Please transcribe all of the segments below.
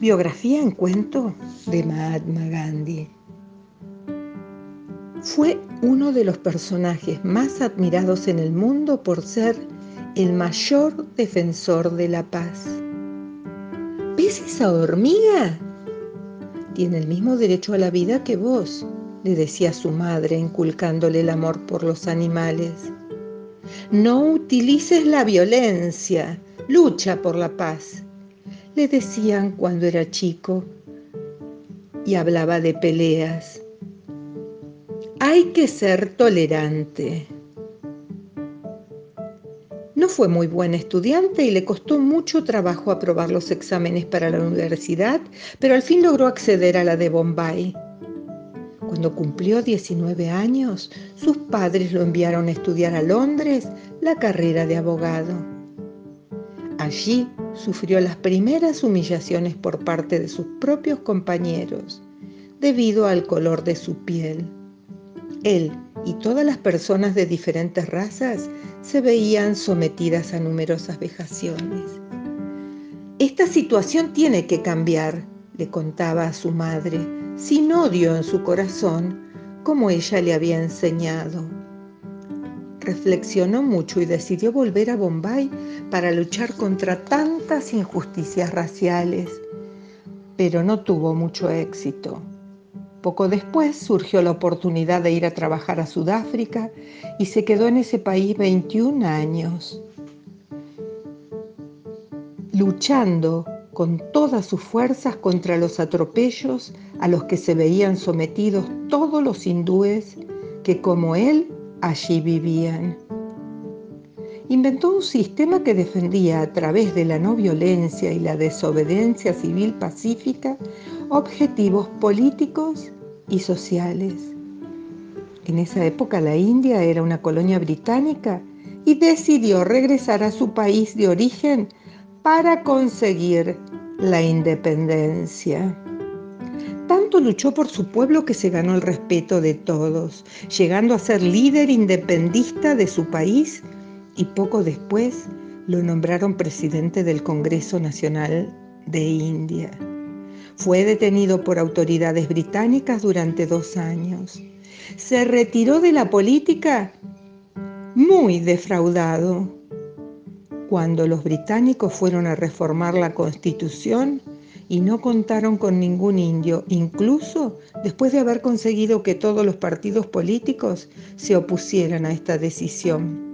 Biografía en cuento de Mahatma Gandhi. Fue uno de los personajes más admirados en el mundo por ser el mayor defensor de la paz. ¿Ves esa hormiga? Tiene el mismo derecho a la vida que vos, le decía su madre, inculcándole el amor por los animales. No utilices la violencia, lucha por la paz le decían cuando era chico y hablaba de peleas. Hay que ser tolerante. No fue muy buen estudiante y le costó mucho trabajo aprobar los exámenes para la universidad, pero al fin logró acceder a la de Bombay. Cuando cumplió 19 años, sus padres lo enviaron a estudiar a Londres la carrera de abogado. Allí sufrió las primeras humillaciones por parte de sus propios compañeros debido al color de su piel. Él y todas las personas de diferentes razas se veían sometidas a numerosas vejaciones. Esta situación tiene que cambiar, le contaba a su madre, sin odio en su corazón, como ella le había enseñado reflexionó mucho y decidió volver a Bombay para luchar contra tantas injusticias raciales, pero no tuvo mucho éxito. Poco después surgió la oportunidad de ir a trabajar a Sudáfrica y se quedó en ese país 21 años, luchando con todas sus fuerzas contra los atropellos a los que se veían sometidos todos los hindúes que como él allí vivían. Inventó un sistema que defendía a través de la no violencia y la desobediencia civil pacífica objetivos políticos y sociales. En esa época la India era una colonia británica y decidió regresar a su país de origen para conseguir la independencia. Tanto luchó por su pueblo que se ganó el respeto de todos, llegando a ser líder independista de su país y poco después lo nombraron presidente del Congreso Nacional de India. Fue detenido por autoridades británicas durante dos años. Se retiró de la política muy defraudado. Cuando los británicos fueron a reformar la constitución, y no contaron con ningún indio, incluso después de haber conseguido que todos los partidos políticos se opusieran a esta decisión.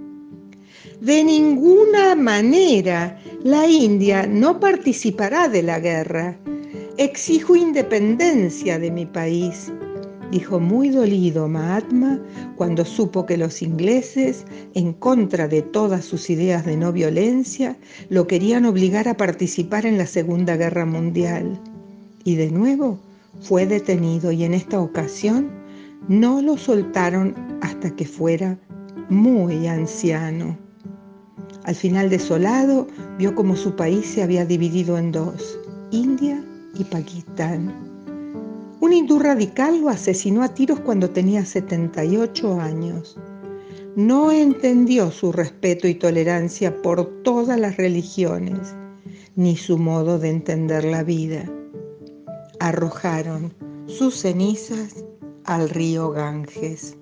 De ninguna manera la India no participará de la guerra. Exijo independencia de mi país dijo muy dolido Mahatma cuando supo que los ingleses, en contra de todas sus ideas de no violencia, lo querían obligar a participar en la Segunda Guerra Mundial. Y de nuevo fue detenido y en esta ocasión no lo soltaron hasta que fuera muy anciano. Al final desolado, vio como su país se había dividido en dos, India y Pakistán. Un hindú radical lo asesinó a tiros cuando tenía 78 años. No entendió su respeto y tolerancia por todas las religiones, ni su modo de entender la vida. Arrojaron sus cenizas al río Ganges.